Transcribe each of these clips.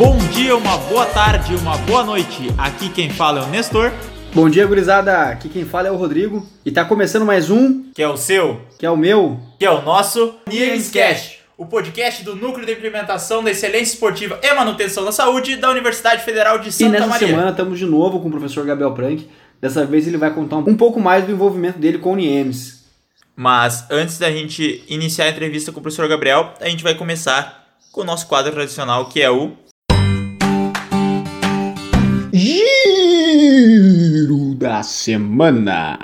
bom dia, uma boa tarde, uma boa noite. Aqui quem fala é o Nestor. Bom dia, gurizada. Aqui quem fala é o Rodrigo. E tá começando mais um, Que é o seu, que é o meu. que é o nosso Niemscast, o podcast do Núcleo de Implementação da Excelência Esportiva e Manutenção da Saúde da Universidade Federal de e Santa nessa Maria. semana estamos de novo com o professor Gabriel Prank. Dessa vez ele vai contar um pouco mais do envolvimento dele com o NIEMS. Mas antes da gente iniciar a entrevista com o professor Gabriel, a gente vai começar com o nosso quadro tradicional, que é o Giro da semana.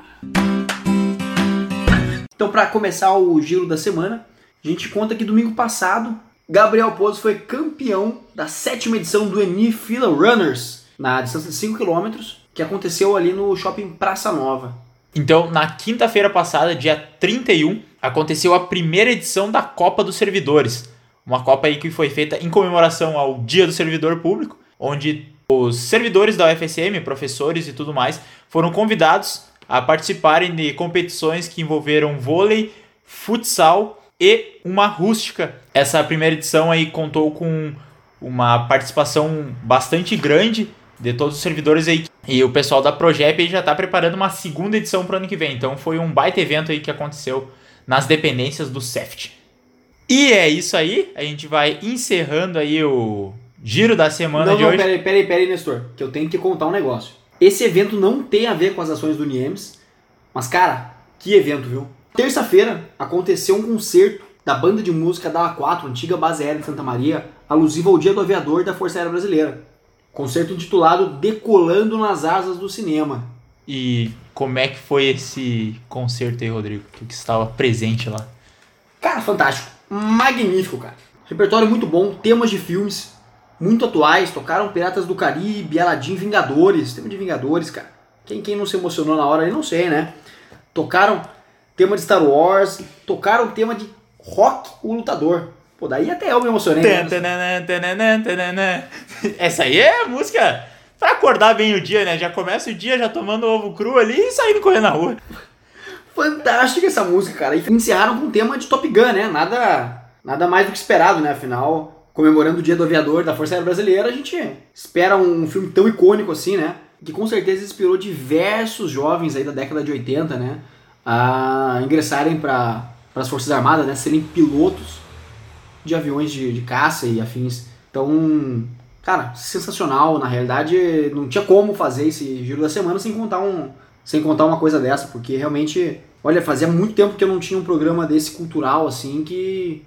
Então, para começar o giro da semana, a gente conta que domingo passado, Gabriel Pozzo foi campeão da sétima edição do Eni Fila Runners, na distância de 5 km, que aconteceu ali no shopping Praça Nova. Então, na quinta-feira passada, dia 31, aconteceu a primeira edição da Copa dos Servidores. Uma Copa aí que foi feita em comemoração ao Dia do Servidor Público, onde os servidores da UFSM, professores e tudo mais, foram convidados a participarem de competições que envolveram vôlei, futsal e uma rústica. Essa primeira edição aí contou com uma participação bastante grande de todos os servidores aí. E o pessoal da Progep aí já está preparando uma segunda edição para o ano que vem. Então foi um baita evento aí que aconteceu nas dependências do CEFT. E é isso aí. A gente vai encerrando aí o giro da semana não, de não, hoje. peraí, peraí, peraí, Nestor, que eu tenho que contar um negócio. Esse evento não tem a ver com as ações do NIEMS, mas, cara, que evento, viu? Terça-feira aconteceu um concerto da banda de música da A4, antiga base aérea de Santa Maria, alusivo ao Dia do Aviador da Força Aérea Brasileira. Concerto intitulado Decolando nas Asas do Cinema. E como é que foi esse concerto aí, Rodrigo? Que estava presente lá. Cara, fantástico. Magnífico, cara. Repertório muito bom, temas de filmes muito atuais. Tocaram Piratas do Caribe, Aladdin, Vingadores. Tema de Vingadores, cara. Quem, quem não se emocionou na hora aí, não sei, né? Tocaram tema de Star Wars. Tocaram tema de Rock, o Lutador. Pô, daí até eu me emocionei. Essa aí é música pra acordar bem o dia, né? Já começa o dia já tomando ovo cru ali e saindo correndo na rua. Fantástica essa música, cara. E encerraram com um tema de Top Gun, né? Nada, nada mais do que esperado, né? Afinal, comemorando o Dia do Aviador da Força Aérea Brasileira, a gente espera um filme tão icônico assim, né? Que com certeza inspirou diversos jovens aí da década de 80, né? A ingressarem para as Forças Armadas, né? Serem pilotos de aviões de, de caça e afins. Então, cara, sensacional. Na realidade, não tinha como fazer esse giro da semana sem contar um, sem contar uma coisa dessa, porque realmente, olha, fazia muito tempo que eu não tinha um programa desse cultural assim que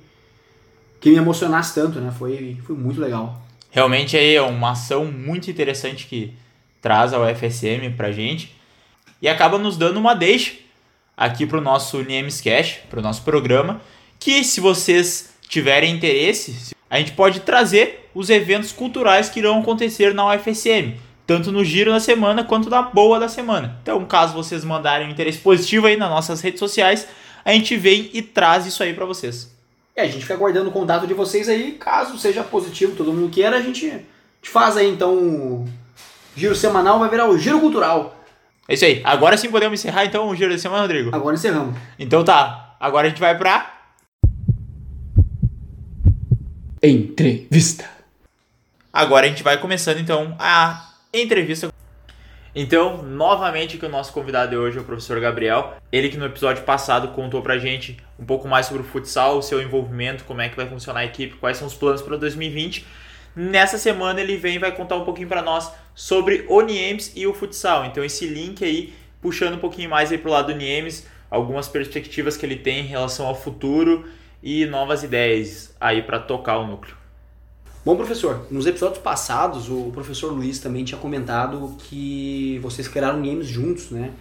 que me emocionasse tanto, né? Foi, foi muito legal. Realmente é uma ação muito interessante que traz a UFSM pra gente e acaba nos dando uma deixa aqui pro nosso Niemes Cash, pro nosso programa, que se vocês tiverem interesse, a gente pode trazer os eventos culturais que irão acontecer na UFSM, tanto no giro da semana quanto na boa da semana. Então, caso vocês mandarem um interesse positivo aí nas nossas redes sociais, a gente vem e traz isso aí pra vocês. E a gente fica aguardando o contato de vocês aí, caso seja positivo, todo mundo queira, a gente, a gente faz aí então o giro semanal, vai virar o giro cultural. É isso aí. Agora sim podemos encerrar então o giro da semana, Rodrigo. Agora encerramos. Então tá, agora a gente vai pra. Entrevista. Agora a gente vai começando então a entrevista. Então, novamente que o nosso convidado de hoje é o professor Gabriel. Ele que no episódio passado contou pra gente um pouco mais sobre o futsal, o seu envolvimento, como é que vai funcionar a equipe, quais são os planos para 2020. Nessa semana ele vem e vai contar um pouquinho para nós sobre o Niemes e o futsal. Então esse link aí, puxando um pouquinho mais aí pro lado do Niemes, algumas perspectivas que ele tem em relação ao futuro e novas ideias aí para tocar o núcleo. Bom, professor, nos episódios passados o professor Luiz também tinha comentado que vocês criaram games juntos, né?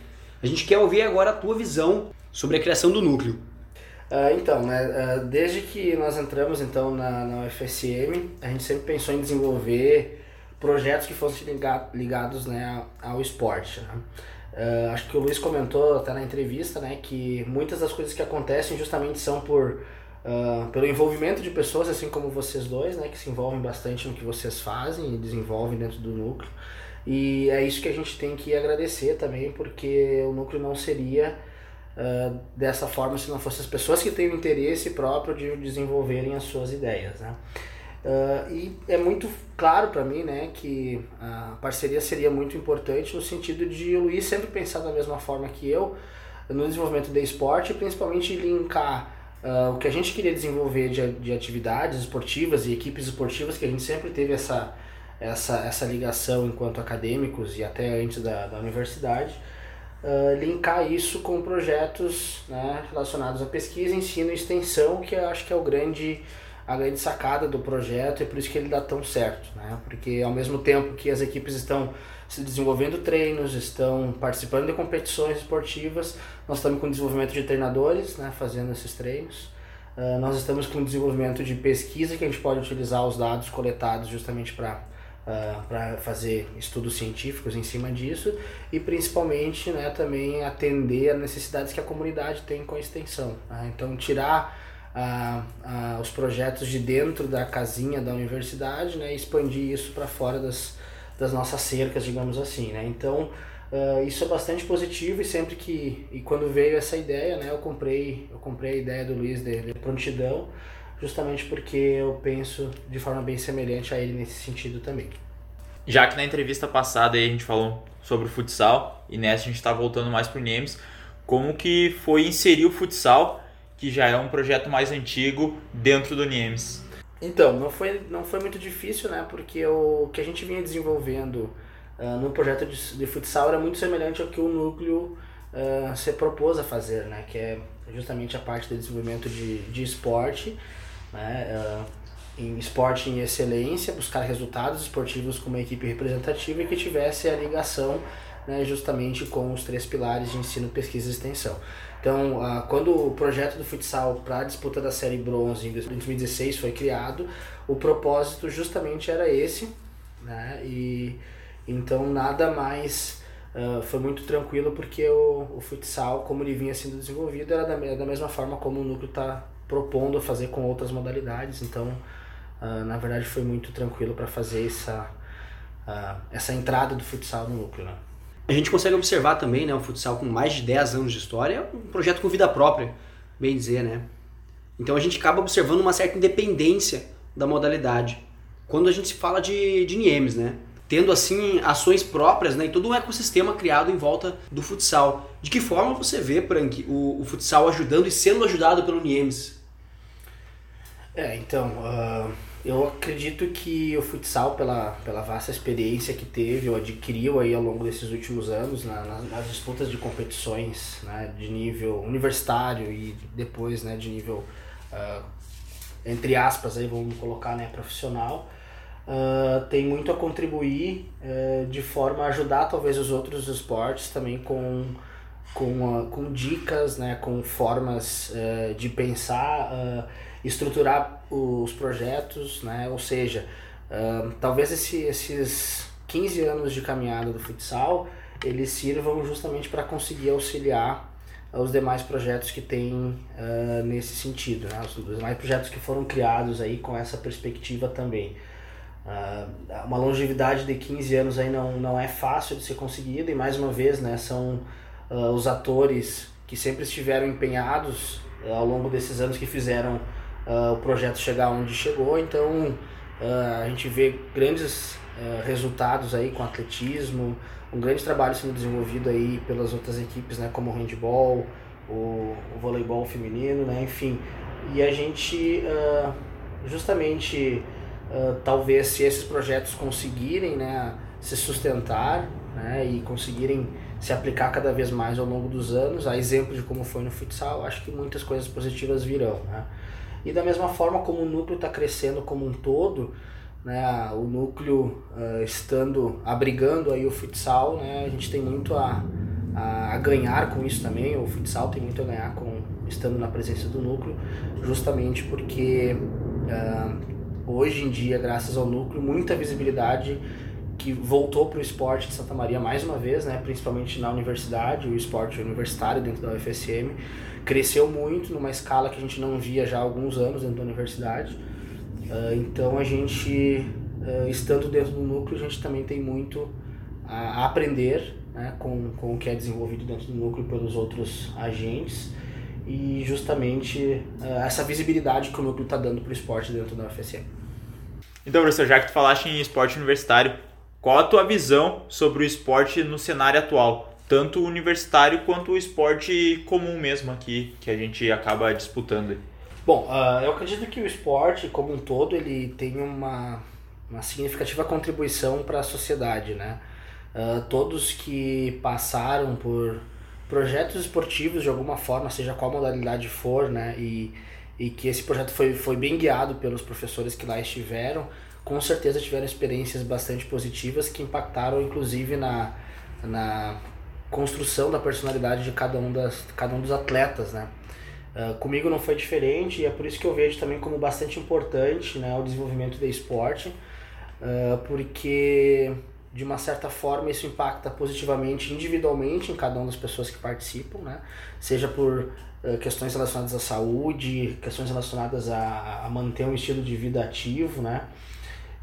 A gente quer ouvir agora a tua visão sobre a criação do núcleo. Ah, então, né, ah, desde que nós entramos então na, na UFSM, a gente sempre pensou em desenvolver projetos que fossem liga- ligados né, ao esporte. né. Ah, acho que o Luiz comentou até na entrevista né, que muitas das coisas que acontecem justamente são por ah, pelo envolvimento de pessoas, assim como vocês dois, né, que se envolvem bastante no que vocês fazem e desenvolvem dentro do núcleo. E é isso que a gente tem que agradecer também, porque o núcleo não seria ah, dessa forma se não fossem as pessoas que têm o interesse próprio de desenvolverem as suas ideias. Né? Uh, e é muito claro para mim né, que a parceria seria muito importante no sentido de o Luiz sempre pensar da mesma forma que eu no desenvolvimento do esporte principalmente linkar uh, o que a gente queria desenvolver de, de atividades esportivas e equipes esportivas, que a gente sempre teve essa, essa, essa ligação enquanto acadêmicos e até antes da, da universidade, uh, linkar isso com projetos né, relacionados à pesquisa, ensino e extensão, que eu acho que é o grande a grande sacada do projeto e por isso que ele dá tão certo, né? Porque ao mesmo tempo que as equipes estão se desenvolvendo treinos, estão participando de competições esportivas, nós estamos com desenvolvimento de treinadores, né, fazendo esses treinos. Uh, nós estamos com desenvolvimento de pesquisa que a gente pode utilizar os dados coletados justamente para uh, para fazer estudos científicos em cima disso e principalmente né, também atender as necessidades que a comunidade tem com a extensão. Né? Então tirar a, a, os projetos de dentro da casinha da universidade né, e expandir isso para fora das, das nossas cercas, digamos assim. Né? Então, uh, isso é bastante positivo e sempre que e quando veio essa ideia, né, eu comprei eu comprei a ideia do Luiz de, de prontidão, justamente porque eu penso de forma bem semelhante a ele nesse sentido também. Já que na entrevista passada a gente falou sobre o futsal e nessa a gente está voltando mais para o NEMS, como que foi inserir o futsal que já é um projeto mais antigo dentro do NIEMS? Então, não foi, não foi muito difícil, né? Porque o que a gente vinha desenvolvendo uh, no projeto de, de futsal era muito semelhante ao que o núcleo uh, se propôs a fazer, né? Que é justamente a parte de desenvolvimento de, de esporte, né? Uh, em esporte em excelência, buscar resultados esportivos com uma equipe representativa e que tivesse a ligação né, justamente com os três pilares de ensino, pesquisa e extensão. Então, uh, quando o projeto do futsal para a disputa da Série Bronze em 2016 foi criado, o propósito justamente era esse, né? E então nada mais uh, foi muito tranquilo porque o, o futsal, como ele vinha sendo desenvolvido, era da, da mesma forma como o núcleo está propondo fazer com outras modalidades. Então, uh, na verdade, foi muito tranquilo para fazer essa, essa entrada do futsal no núcleo. Né? A gente consegue observar também, né, o futsal com mais de 10 anos de história, é um projeto com vida própria, bem dizer, né? Então a gente acaba observando uma certa independência da modalidade. Quando a gente se fala de, de NIEMs, né? Tendo assim ações próprias né, e todo um ecossistema criado em volta do futsal. De que forma você vê, Prank, o, o futsal ajudando e sendo ajudado pelo NIEMs? É, então, uh, eu acredito que o futsal, pela, pela vasta experiência que teve ou adquiriu aí ao longo desses últimos anos, na, nas, nas, disputas de competições né, de nível universitário e depois né, de nível, uh, entre aspas, aí vamos colocar né, profissional, uh, tem muito a contribuir uh, de forma a ajudar talvez os outros esportes também com, com, com dicas, né, com formas de pensar estruturar os projetos, né? Ou seja, uh, talvez esse, esses 15 anos de caminhada do futsal eles sirvam justamente para conseguir auxiliar os demais projetos que tem uh, nesse sentido, né? os demais projetos que foram criados aí com essa perspectiva também. Uh, uma longevidade de 15 anos aí não, não é fácil de ser conseguida e mais uma vez né, são uh, os atores que sempre estiveram empenhados ao longo desses anos que fizeram uh, o projeto chegar onde chegou. Então uh, a gente vê grandes uh, resultados aí com atletismo, um grande trabalho sendo desenvolvido aí pelas outras equipes, né, como o handball, o, o voleibol feminino, né, enfim. E a gente justamente talvez se esses projetos conseguirem né, se sustentar né, e conseguirem se aplicar cada vez mais ao longo dos anos, a exemplo de como foi no futsal, acho que muitas coisas positivas virão. Né? E da mesma forma como o núcleo está crescendo como um todo, né, o núcleo uh, estando abrigando aí o futsal, né, a gente tem muito a, a, a, ganhar com isso também, o futsal tem muito a ganhar com estando na presença do núcleo, justamente porque uh, hoje em dia, graças ao núcleo, muita visibilidade que voltou para o esporte de Santa Maria mais uma vez, né, principalmente na universidade, o esporte universitário dentro da UFSM, cresceu muito numa escala que a gente não via já há alguns anos dentro da universidade. Uh, então a gente, uh, estando dentro do núcleo, a gente também tem muito a aprender né, com, com o que é desenvolvido dentro do núcleo pelos outros agentes e justamente uh, essa visibilidade que o núcleo está dando para o esporte dentro da UFSM. Então, professor, já que tu falaste em esporte universitário, qual a tua visão sobre o esporte no cenário atual? Tanto o universitário quanto o esporte comum mesmo aqui, que a gente acaba disputando. Bom, uh, eu acredito que o esporte como um todo ele tem uma, uma significativa contribuição para a sociedade, né? Uh, todos que passaram por projetos esportivos de alguma forma, seja qual modalidade for, né? E, e que esse projeto foi, foi bem guiado pelos professores que lá estiveram, com certeza tiveram experiências bastante positivas que impactaram inclusive na, na construção da personalidade de cada um, das, cada um dos atletas, né? Uh, comigo não foi diferente e é por isso que eu vejo também como bastante importante né, o desenvolvimento do esporte, uh, porque de uma certa forma isso impacta positivamente individualmente em cada uma das pessoas que participam, né? seja por uh, questões relacionadas à saúde, questões relacionadas a, a, manter um estilo de vida ativo, né?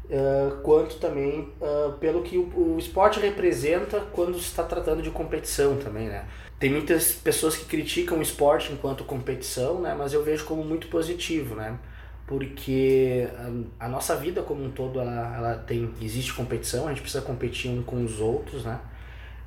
Uh, quanto também uh, pelo que o, o, esporte representa quando se está tratando de competição também, né? Tem muitas pessoas que criticam o esporte enquanto competição, né? Mas eu vejo como muito positivo, né? porque a, a, nossa vida como um todo ela, ela tem existe competição a gente precisa competir um com os outros né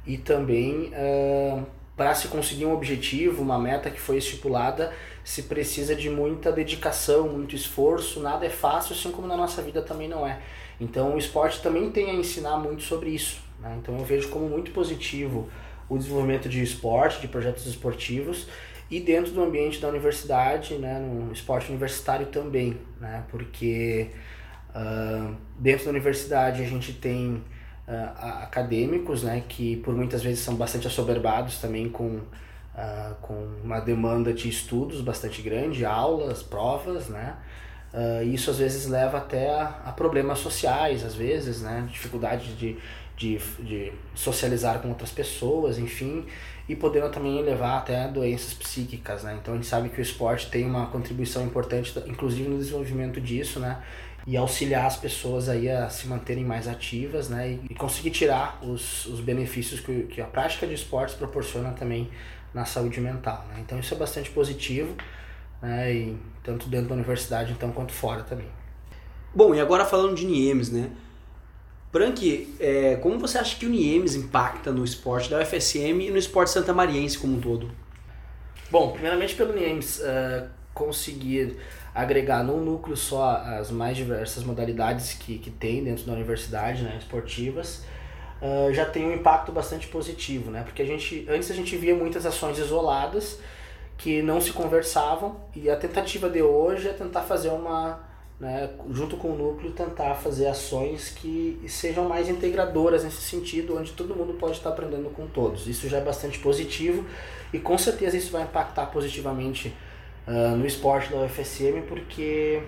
e também uh, para se conseguir um objetivo uma meta que foi estipulada se precisa de muita dedicação muito esforço nada é fácil assim como na nossa vida também não é então o esporte também tem a ensinar muito sobre isso né? então eu vejo como muito positivo o desenvolvimento de esporte de projetos esportivos e dentro do ambiente da universidade, né, no esporte universitário também, né, porque uh, dentro da universidade a gente tem uh, acadêmicos, né, que por muitas vezes são bastante assoberbados também com, uh, com uma demanda de estudos bastante grande, aulas, provas, né, Uh, isso às vezes leva até a, a, problemas sociais, às vezes, né? Dificuldade de, de, de socializar com outras pessoas, enfim e podendo também levar até doenças psíquicas, né? Então a gente sabe que o esporte tem uma contribuição importante, inclusive no desenvolvimento disso, né? E auxiliar as pessoas aí a se manterem mais ativas, né? E conseguir tirar os, os benefícios que, que a prática de esportes proporciona também na saúde mental, né? Então isso é bastante positivo, né? E tanto dentro da universidade então quanto fora também. Bom, e agora falando de NIEMS, né? Frank, é, como você acha que o NIEMS impacta no esporte da UFSM e no esporte santamariense como um todo? Bom, primeiramente pelo NIEMS uh, conseguir agregar num núcleo só as mais diversas modalidades que, que tem dentro da universidade, né, esportivas, uh, já tem um impacto bastante positivo, né? Porque a gente, antes a gente via muitas ações isoladas que não se conversavam e a tentativa de hoje é tentar fazer uma né, junto com o núcleo, tentar fazer ações que sejam mais integradoras nesse sentido, onde todo mundo pode estar aprendendo com todos. Isso já é bastante positivo e com certeza isso vai impactar positivamente uh, no esporte da UFSM, porque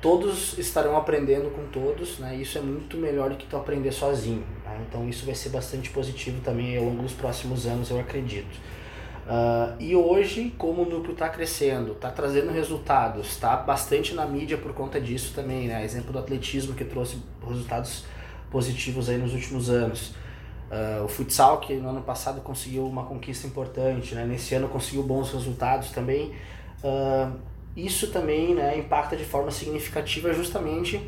todos estarão aprendendo com todos, né? Isso é muito melhor do que tu aprender sozinho. Né? Então isso vai ser bastante positivo também ao longo dos próximos anos, eu acredito. Uh, e hoje, como o núcleo está crescendo, está trazendo resultados, está bastante na mídia por conta disso também, né? Exemplo do atletismo que trouxe resultados positivos aí nos últimos anos. Uh, o futsal, que no ano passado conseguiu uma conquista importante, né? nesse ano conseguiu bons resultados também. Isso também né, impacta de forma significativa justamente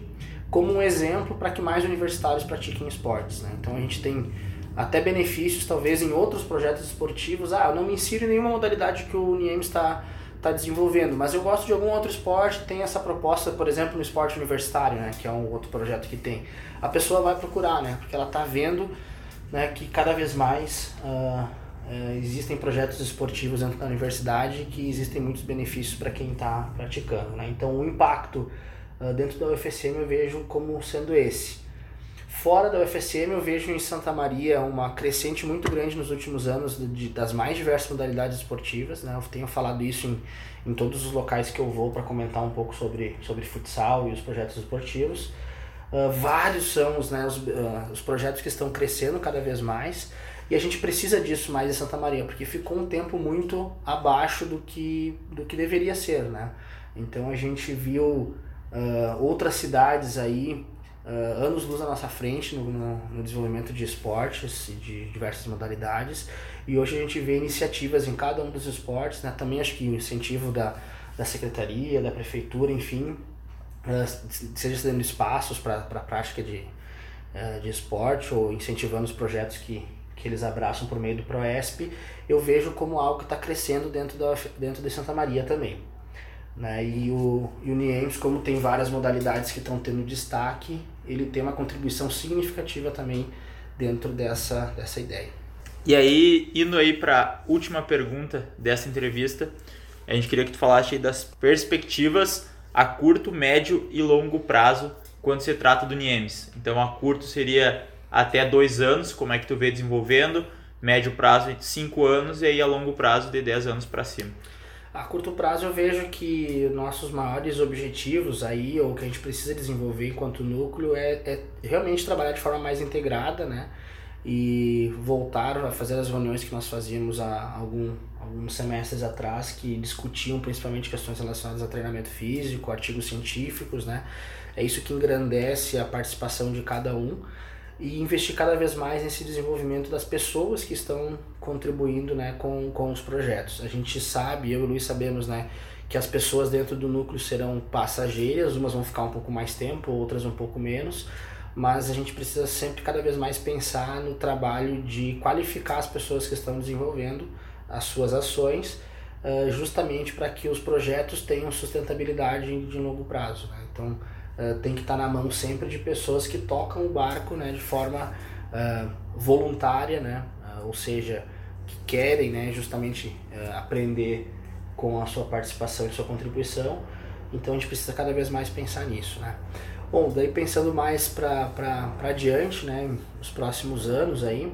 como um exemplo para que mais universitários pratiquem esportes. Né? Então a gente tem até benefícios talvez em outros projetos esportivos. Ah, eu não me insiro em nenhuma modalidade que o Niem está está desenvolvendo, mas eu gosto de algum outro esporte, tem essa proposta, por exemplo, no esporte universitário, né, que é um outro projeto que tem. A pessoa vai procurar, né, porque ela está vendo, né, que cada vez mais uh, uh, existem projetos esportivos dentro da universidade que existem muitos benefícios para quem está praticando, né. Então, o impacto uh, dentro da UFSM eu vejo como sendo esse. Fora da UFSM, eu vejo em Santa Maria uma crescente muito grande nos últimos anos de, das mais diversas modalidades esportivas. Né? Eu tenho falado isso em, em todos os locais que eu vou para comentar um pouco sobre, sobre futsal e os projetos esportivos. Uh, vários são os, né, os, os projetos que estão crescendo cada vez mais e a gente precisa disso mais em Santa Maria, porque ficou um tempo muito abaixo do que, do que deveria ser. Né? Então a gente viu uh, outras cidades aí uh, anos luz à nossa frente no, no, no, desenvolvimento de esportes e de diversas modalidades. E hoje a gente vê iniciativas em cada um dos esportes, né? também acho que o incentivo da, da secretaria, da prefeitura, enfim, seja dando espaços para a prática de, de esporte ou incentivando os projetos que, que eles abraçam por meio do ProESP, eu vejo como algo que está crescendo dentro, da, dentro de Santa Maria também. Né? E o, e o como tem várias modalidades que estão tendo destaque, ele tem uma contribuição significativa também dentro dessa, dessa ideia. E aí, indo aí para a última pergunta dessa entrevista, a gente queria que tu falasse das perspectivas a curto, médio e longo prazo quando se trata do NIEMS. Então, a curto seria até dois anos, como é que tu vê desenvolvendo, médio prazo de cinco anos e aí a longo prazo de 10 anos para cima. A curto prazo eu vejo que nossos maiores objetivos aí, ou que a gente precisa desenvolver enquanto núcleo, é, é realmente trabalhar de forma mais integrada, né? E voltar a fazer as reuniões que nós fazíamos há algum, alguns semestres atrás, que discutiam principalmente questões relacionadas a treinamento físico, artigos científicos, né? É isso que engrandece a participação de cada um e investir cada vez mais nesse desenvolvimento das pessoas que estão contribuindo né, com, com os projetos. A gente sabe, eu e o Luiz sabemos, né, que as pessoas dentro do núcleo serão passageiras, umas vão ficar um pouco mais tempo, outras um pouco menos, mas a gente precisa sempre cada vez mais pensar no trabalho de qualificar as pessoas que estão desenvolvendo as suas ações, uh, justamente para que os projetos tenham sustentabilidade de longo prazo. Né? Então, uh, tem que estar tá na mão sempre de pessoas que tocam o barco né, de forma uh, voluntária, né? ou seja, que querem né, justamente aprender com a sua participação e sua contribuição. Então a gente precisa cada vez mais pensar nisso. Né? Bom, daí pensando mais para adiante, né, nos próximos anos aí,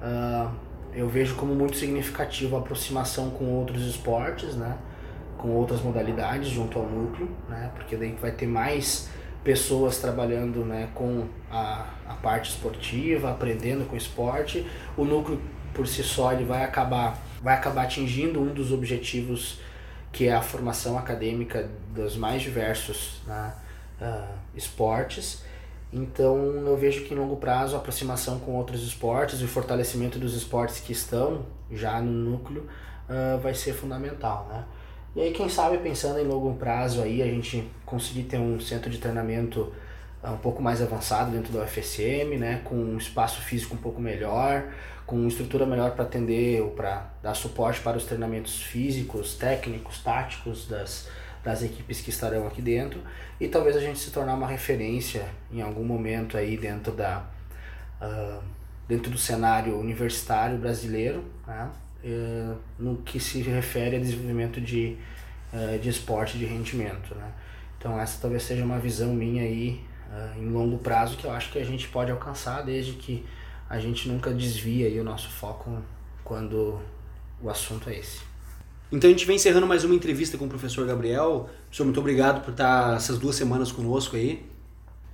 uh, eu vejo como muito significativo a aproximação com outros esportes, né, com outras modalidades junto ao núcleo, né, porque daí vai ter mais pessoas trabalhando né, com a, a parte esportiva, aprendendo com o esporte. O núcleo por si só ele vai acabar, vai acabar atingindo um dos objetivos que é a formação acadêmica dos mais diversos né, uh, esportes. Então eu vejo que em longo prazo a aproximação com outros esportes e o fortalecimento dos esportes que estão já no núcleo uh, vai ser fundamental, né? E aí quem sabe pensando em longo prazo aí a gente conseguir ter um centro de treinamento uh, um pouco mais avançado dentro da UFSM, né? Com um espaço físico um pouco melhor, com uma estrutura melhor para atender ou para dar suporte para os treinamentos físicos, técnicos, táticos das, das equipes que estarão aqui dentro e talvez a gente se tornar uma referência em algum momento aí dentro da uh, dentro do cenário universitário brasileiro né? Uh, no que se refere a desenvolvimento de, uh, de esporte de rendimento né? então essa talvez seja uma visão minha aí em longo prazo que eu acho que a gente pode alcançar desde que a gente nunca desvia aí o nosso foco quando o assunto é esse então a gente vem encerrando mais uma entrevista com o professor Gabriel. Professor, muito obrigado por estar essas duas semanas conosco aí.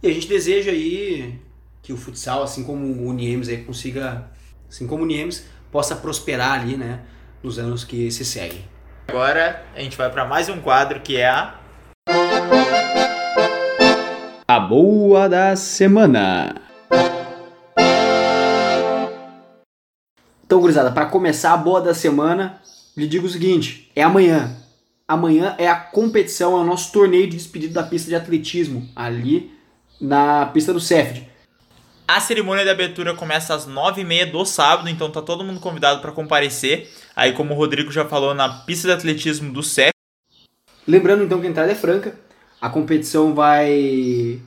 E a gente deseja aí que o futsal, assim como o Niemes aí consiga, assim como o Niemes, possa prosperar ali, né, nos anos que se seguem. Agora a gente vai para mais um quadro que é a a boa da semana. Então, gurizada, para começar a boa da semana, lhe digo o seguinte: é amanhã. Amanhã é a competição, é o nosso torneio de despedida da pista de atletismo, ali na pista do Cefd. A cerimônia de abertura começa às 9h30 do sábado, então tá todo mundo convidado para comparecer. Aí, como o Rodrigo já falou, na pista de atletismo do Cefd. Lembrando então que a entrada é franca, a competição vai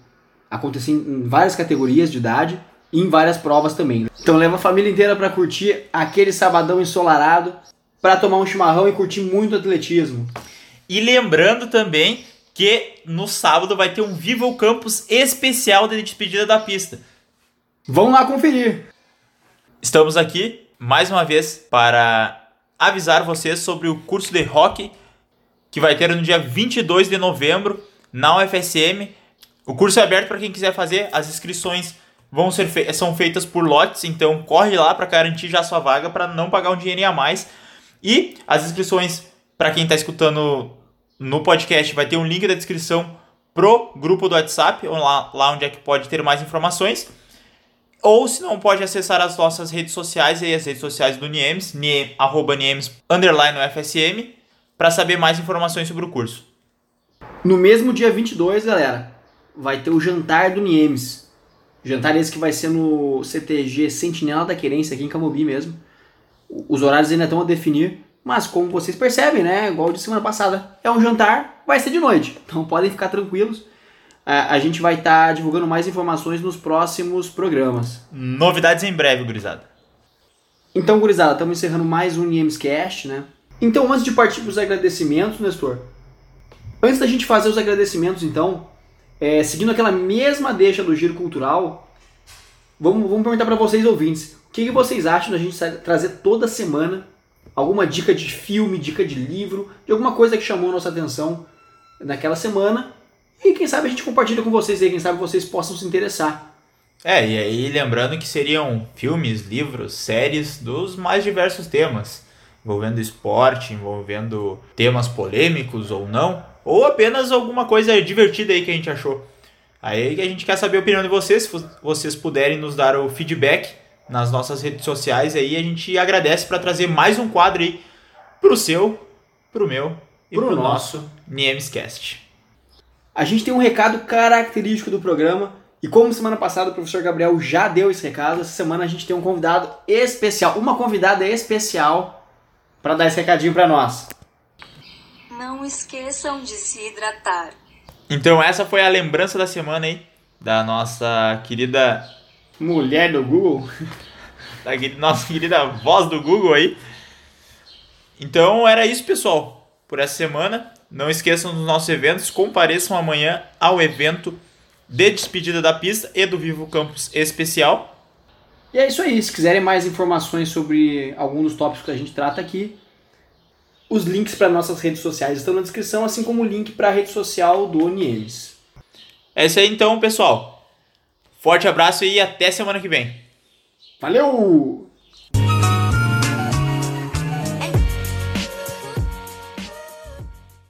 acontecer em várias categorias de idade e em várias provas também. Então leva a família inteira para curtir aquele sabadão ensolarado para tomar um chimarrão e curtir muito atletismo. E lembrando também que no sábado vai ter um Viva o Campus especial de despedida da pista. Vão lá conferir. Estamos aqui mais uma vez para avisar vocês sobre o curso de rock que vai ter no dia 22 de novembro na UFSM. O curso é aberto para quem quiser fazer. As inscrições vão ser fe são feitas por lotes, então corre lá para garantir já sua vaga para não pagar um dinheirinho a mais. E as inscrições, para quem está escutando no podcast, vai ter um link da descrição pro grupo do WhatsApp, lá, lá onde é que pode ter mais informações. Ou se não, pode acessar as nossas redes sociais e as redes sociais do Niemes, nie, arroba Niemes, underline UFSM, para saber mais informações sobre o curso. No mesmo dia 22, galera, vai ter o jantar do Niemes. Jantar esse que vai ser no CTG Sentinela da Querência, aqui em Camobi mesmo. Os horários ainda estão a definir, mas como vocês percebem, né, igual de semana passada, é um jantar, vai ser de noite. Então podem ficar tranquilos. A gente vai estar tá divulgando mais informações nos próximos programas. Novidades em breve, gurizada. Então, gurizada, estamos encerrando mais um Niemescast, né? Então, antes de partir para os agradecimentos, Nestor, antes da gente fazer os agradecimentos, então, é, seguindo aquela mesma deixa do Giro Cultural, vamos, vamos perguntar para vocês, ouvintes, o que, que vocês acham da gente trazer toda semana alguma dica de filme, dica de livro, de alguma coisa que chamou a nossa atenção naquela semana e quem sabe a gente compartilha com vocês aí, quem sabe vocês possam se interessar. É, e aí lembrando que seriam filmes, livros, séries dos mais diversos temas, envolvendo esporte, envolvendo temas polêmicos ou não, ou apenas alguma coisa divertida aí que a gente achou. Aí a gente quer saber a opinião de vocês, se vocês puderem nos dar o feedback nas nossas redes sociais aí, a gente agradece para trazer mais um quadro aí pro seu, pro meu e pro, pro nosso Niemescast. A gente tem um recado característico do programa. E como semana passada o professor Gabriel já deu esse recado, essa semana a gente tem um convidado especial, uma convidada especial para dar esse recadinho para nós. Não esqueçam de se hidratar. Então essa foi a lembrança da semana aí da nossa querida mulher do Google, da nossa querida voz do Google aí. Então era isso, pessoal, por essa semana. Não esqueçam dos nossos eventos, compareçam amanhã ao evento de despedida da pista e do Vivo Campus Especial. E é isso aí. Se quiserem mais informações sobre algum dos tópicos que a gente trata aqui, os links para nossas redes sociais estão na descrição, assim como o link para a rede social do Oniemes. É isso aí então, pessoal. Forte abraço e até semana que vem. Valeu!